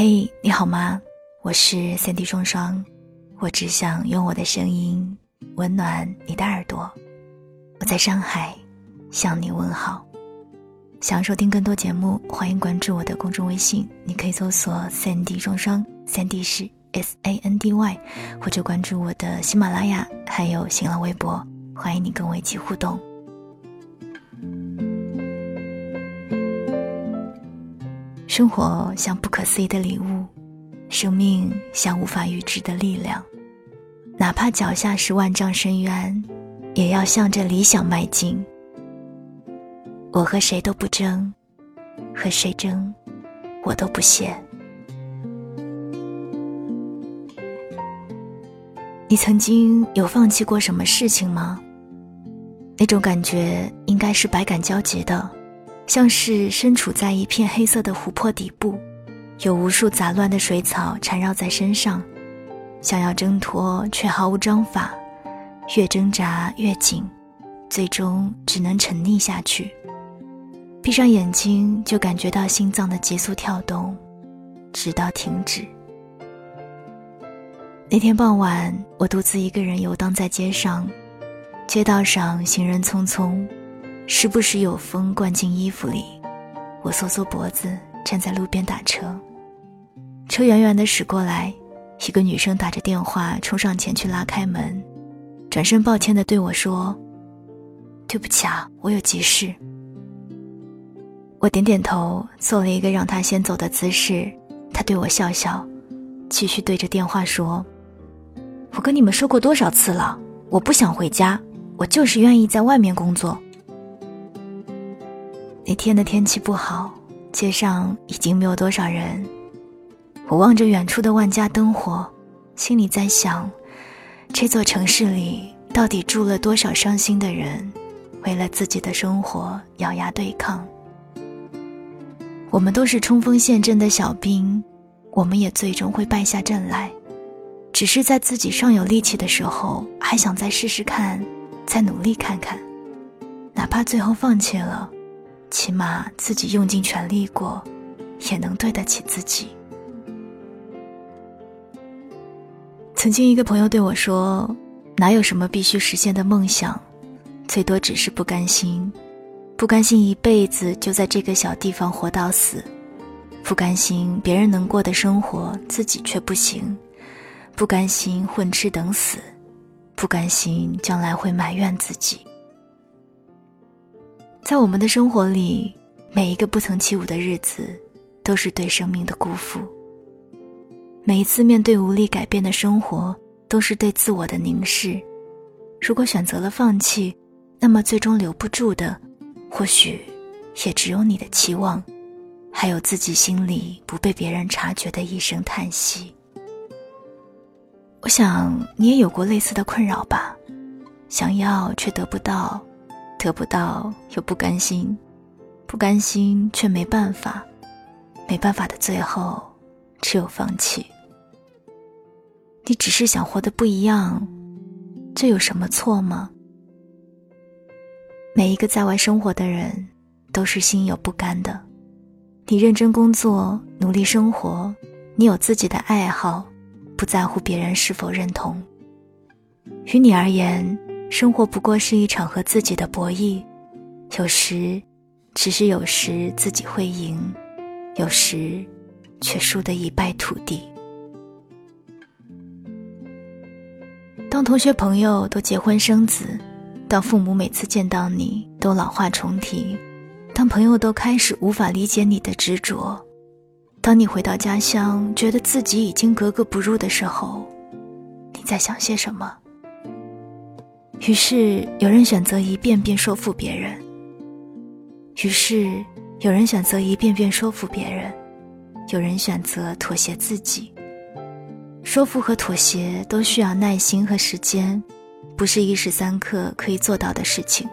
嘿，你好吗？我是三 D 双双，我只想用我的声音温暖你的耳朵。我在上海向你问好。想收听更多节目，欢迎关注我的公众微信，你可以搜索三 D 双双，三 D 是 S A N D Y，或者关注我的喜马拉雅，还有新浪微博，欢迎你跟我一起互动。生活像不可思议的礼物，生命像无法预知的力量。哪怕脚下是万丈深渊，也要向着理想迈进。我和谁都不争，和谁争，我都不屑。你曾经有放弃过什么事情吗？那种感觉应该是百感交集的。像是身处在一片黑色的湖泊底部，有无数杂乱的水草缠绕在身上，想要挣脱却毫无章法，越挣扎越紧，最终只能沉溺下去。闭上眼睛就感觉到心脏的急速跳动，直到停止。那天傍晚，我独自一个人游荡在街上，街道上行人匆匆。时不时有风灌进衣服里，我缩缩脖子站在路边打车。车远远的驶过来，一个女生打着电话冲上前去拉开门，转身抱歉的对我说：“对不起啊，我有急事。”我点点头，做了一个让她先走的姿势。她对我笑笑，继续对着电话说：“我跟你们说过多少次了，我不想回家，我就是愿意在外面工作。”那天的天气不好，街上已经没有多少人。我望着远处的万家灯火，心里在想：这座城市里到底住了多少伤心的人，为了自己的生活咬牙对抗。我们都是冲锋陷阵的小兵，我们也最终会败下阵来。只是在自己尚有力气的时候，还想再试试看，再努力看看，哪怕最后放弃了。起码自己用尽全力过，也能对得起自己。曾经一个朋友对我说：“哪有什么必须实现的梦想，最多只是不甘心，不甘心一辈子就在这个小地方活到死，不甘心别人能过的生活自己却不行，不甘心混吃等死，不甘心将来会埋怨自己。”在我们的生活里，每一个不曾起舞的日子，都是对生命的辜负。每一次面对无力改变的生活，都是对自我的凝视。如果选择了放弃，那么最终留不住的，或许也只有你的期望，还有自己心里不被别人察觉的一声叹息。我想你也有过类似的困扰吧，想要却得不到。得不到又不甘心，不甘心却没办法，没办法的最后只有放弃。你只是想活得不一样，这有什么错吗？每一个在外生活的人都是心有不甘的。你认真工作，努力生活，你有自己的爱好，不在乎别人是否认同。于你而言。生活不过是一场和自己的博弈，有时，只是有时自己会赢，有时，却输得一败涂地。当同学朋友都结婚生子，当父母每次见到你都老话重提，当朋友都开始无法理解你的执着，当你回到家乡觉得自己已经格格不入的时候，你在想些什么？于是有人选择一遍遍说服别人。于是有人选择一遍遍说服别人，有人选择妥协自己。说服和妥协都需要耐心和时间，不是一时三刻可以做到的事情。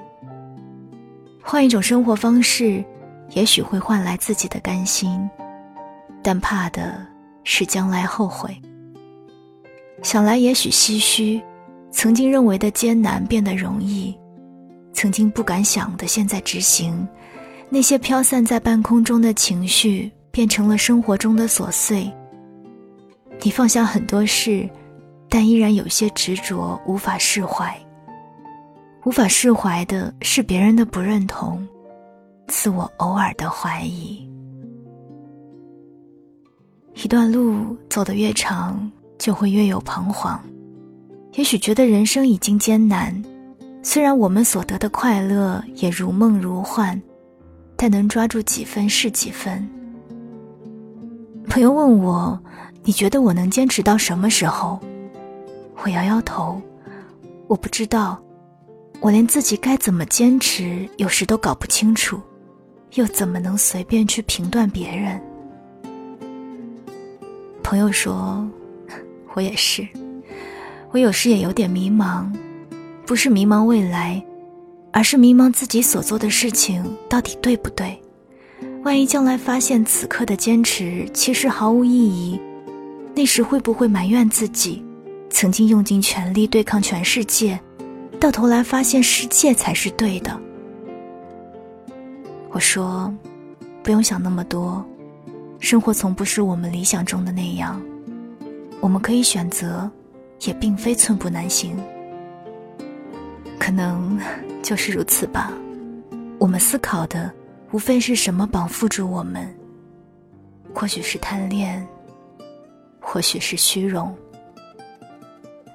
换一种生活方式，也许会换来自己的甘心，但怕的是将来后悔。想来也许唏嘘。曾经认为的艰难变得容易，曾经不敢想的现在执行，那些飘散在半空中的情绪变成了生活中的琐碎。你放下很多事，但依然有些执着，无法释怀。无法释怀的是别人的不认同，自我偶尔的怀疑。一段路走得越长，就会越有彷徨。也许觉得人生已经艰难，虽然我们所得的快乐也如梦如幻，但能抓住几分是几分。朋友问我：“你觉得我能坚持到什么时候？”我摇摇头，我不知道。我连自己该怎么坚持，有时都搞不清楚，又怎么能随便去评断别人？朋友说：“我也是，我有时也有点迷茫，不是迷茫未来，而是迷茫自己所做的事情到底对不对。万一将来发现此刻的坚持其实毫无意义，那时会不会埋怨自己，曾经用尽全力对抗全世界？”到头来发现世界才是对的。我说，不用想那么多，生活从不是我们理想中的那样，我们可以选择，也并非寸步难行。可能就是如此吧。我们思考的，无非是什么绑缚住我们。或许是贪恋，或许是虚荣。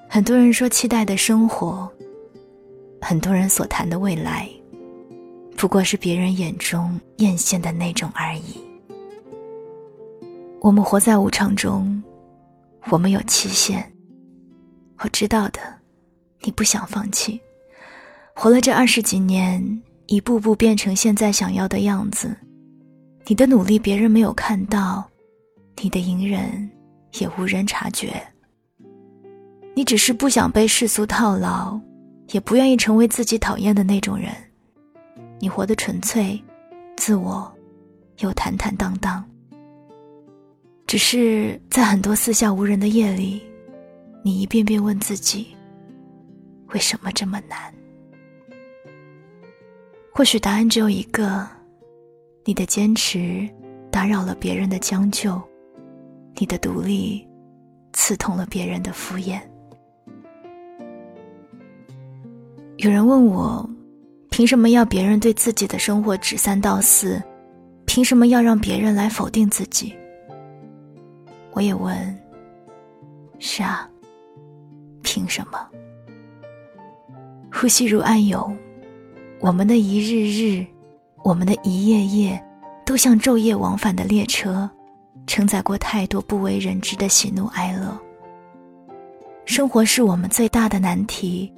很多人说期待的生活。很多人所谈的未来，不过是别人眼中艳羡的那种而已。我们活在无常中，我们有期限。我知道的，你不想放弃。活了这二十几年，一步步变成现在想要的样子。你的努力别人没有看到，你的隐忍也无人察觉。你只是不想被世俗套牢。也不愿意成为自己讨厌的那种人，你活得纯粹、自我，又坦坦荡荡。只是在很多四下无人的夜里，你一遍遍问自己：为什么这么难？或许答案只有一个：你的坚持打扰了别人的将就，你的独立刺痛了别人的敷衍。有人问我，凭什么要别人对自己的生活指三道四？凭什么要让别人来否定自己？我也问。是啊，凭什么？呼吸如暗涌，我们的一日日，我们的一夜夜，都像昼夜往返的列车，承载过太多不为人知的喜怒哀乐。生活是我们最大的难题。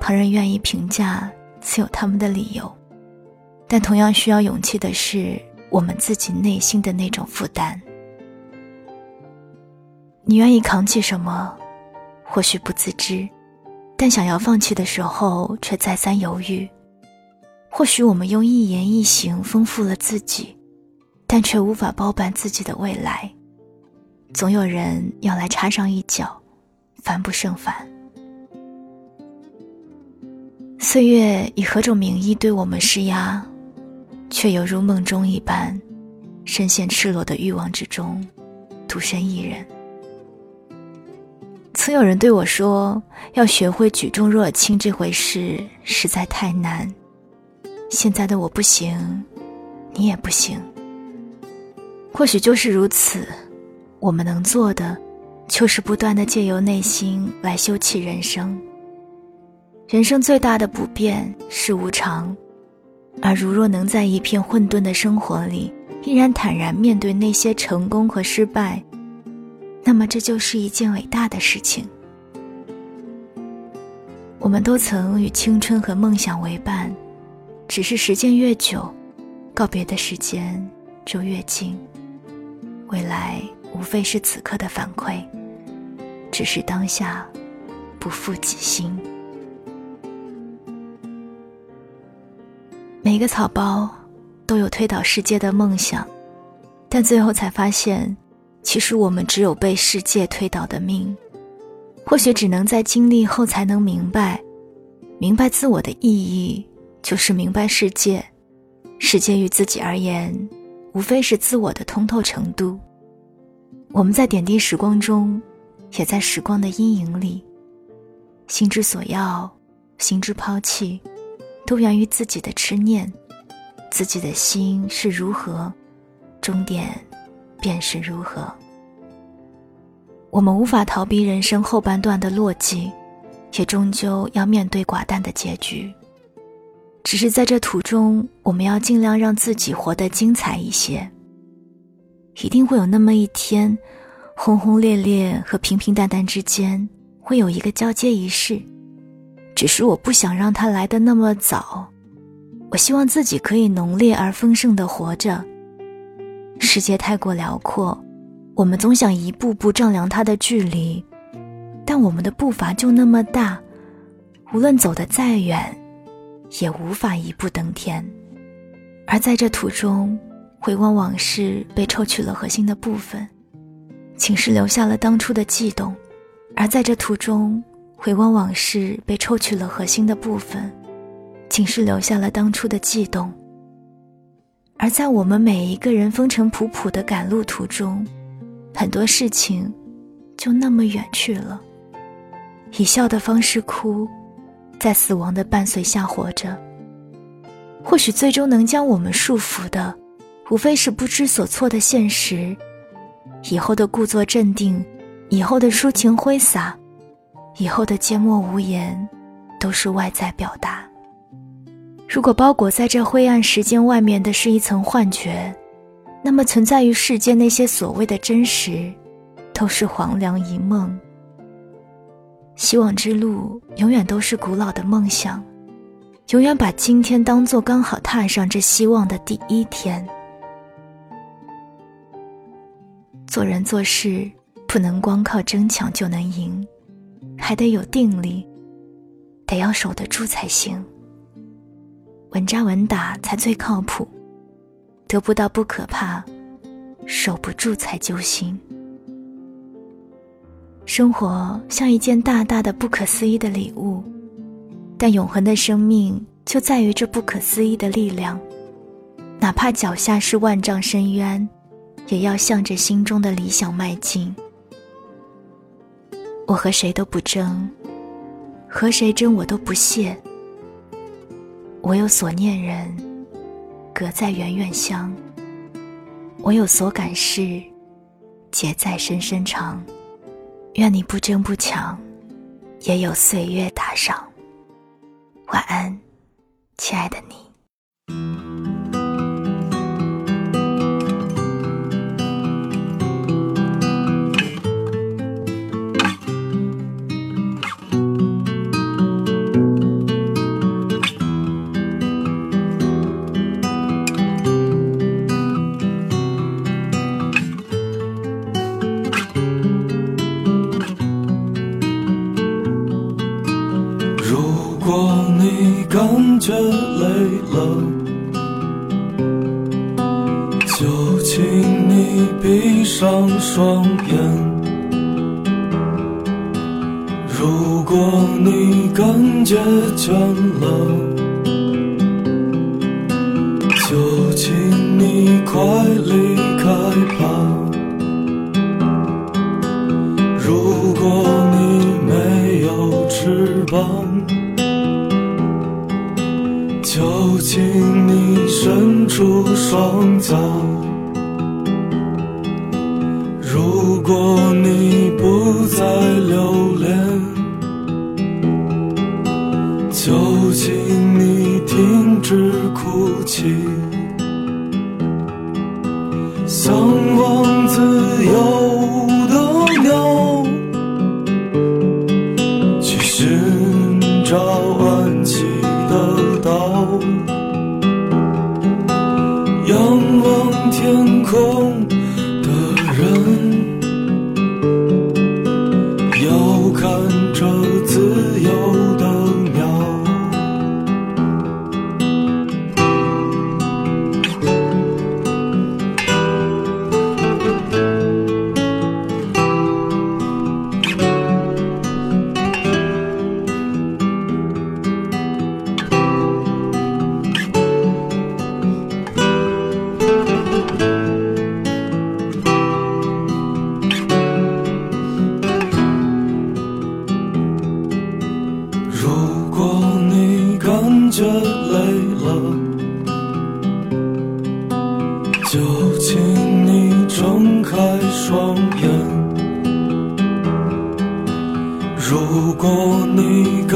旁人愿意评价，自有他们的理由，但同样需要勇气的是我们自己内心的那种负担。你愿意扛起什么？或许不自知，但想要放弃的时候却再三犹豫。或许我们用一言一行丰富了自己，但却无法包办自己的未来。总有人要来插上一脚，烦不胜烦。岁月以何种名义对我们施压，却犹如梦中一般，深陷赤裸的欲望之中，独身一人。曾有人对我说：“要学会举重若轻这回事实在太难。”现在的我不行，你也不行。或许就是如此，我们能做的，就是不断的借由内心来修葺人生。人生最大的不变是无常，而如若能在一片混沌的生活里，依然坦然面对那些成功和失败，那么这就是一件伟大的事情。我们都曾与青春和梦想为伴，只是时间越久，告别的时间就越近。未来无非是此刻的反馈，只是当下不负己心。每个草包都有推倒世界的梦想，但最后才发现，其实我们只有被世界推倒的命。或许只能在经历后才能明白，明白自我的意义，就是明白世界。世界于自己而言，无非是自我的通透程度。我们在点滴时光中，也在时光的阴影里。心之所要，心之抛弃，都源于自己的痴念。自己的心是如何，终点便是如何。我们无法逃避人生后半段的落寂，也终究要面对寡淡的结局。只是在这途中，我们要尽量让自己活得精彩一些。一定会有那么一天，轰轰烈烈和平平淡淡之间会有一个交接仪式，只是我不想让它来得那么早。我希望自己可以浓烈而丰盛的活着。世界太过辽阔，我们总想一步步丈量它的距离，但我们的步伐就那么大，无论走得再远，也无法一步登天。而在这途中，回望往事，被抽取了核心的部分，寝室留下了当初的悸动；而在这途中，回望往事，被抽取了核心的部分，寝室留下了当初的悸动。而在我们每一个人风尘仆仆的赶路途中，很多事情就那么远去了。以笑的方式哭，在死亡的伴随下活着。或许最终能将我们束缚的。无非是不知所措的现实，以后的故作镇定，以后的抒情挥洒，以后的缄默无言，都是外在表达。如果包裹在这灰暗时间外面的是一层幻觉，那么存在于世间那些所谓的真实，都是黄粱一梦。希望之路永远都是古老的梦想，永远把今天当做刚好踏上这希望的第一天。做人做事不能光靠争抢就能赢，还得有定力，得要守得住才行。稳扎稳打才最靠谱，得不到不可怕，守不住才揪心。生活像一件大大的不可思议的礼物，但永恒的生命就在于这不可思议的力量，哪怕脚下是万丈深渊。也要向着心中的理想迈进。我和谁都不争，和谁争我都不屑。我有所念人，隔在远远乡；我有所感事，结在深深肠。愿你不争不抢，也有岁月打赏。晚安，亲爱的你。将向往自由。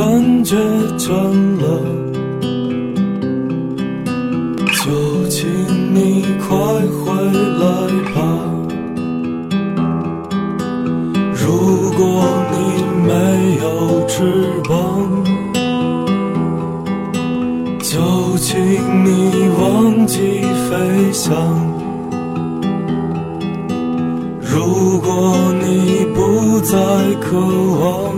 感觉倦了，就请你快回来吧。如果你没有翅膀，就请你忘记飞翔。如果你不再渴望，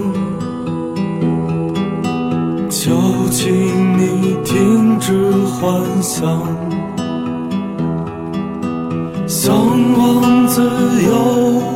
幻想。向往自由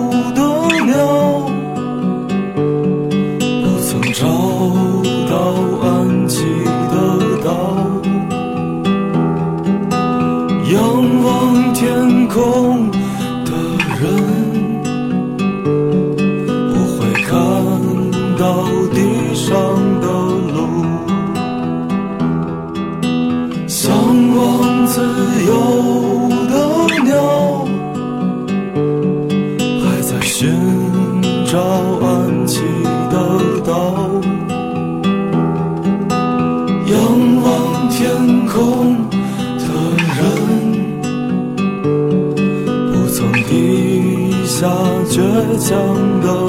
寻找安栖的岛。仰望天空的人，不曾低下倔强的。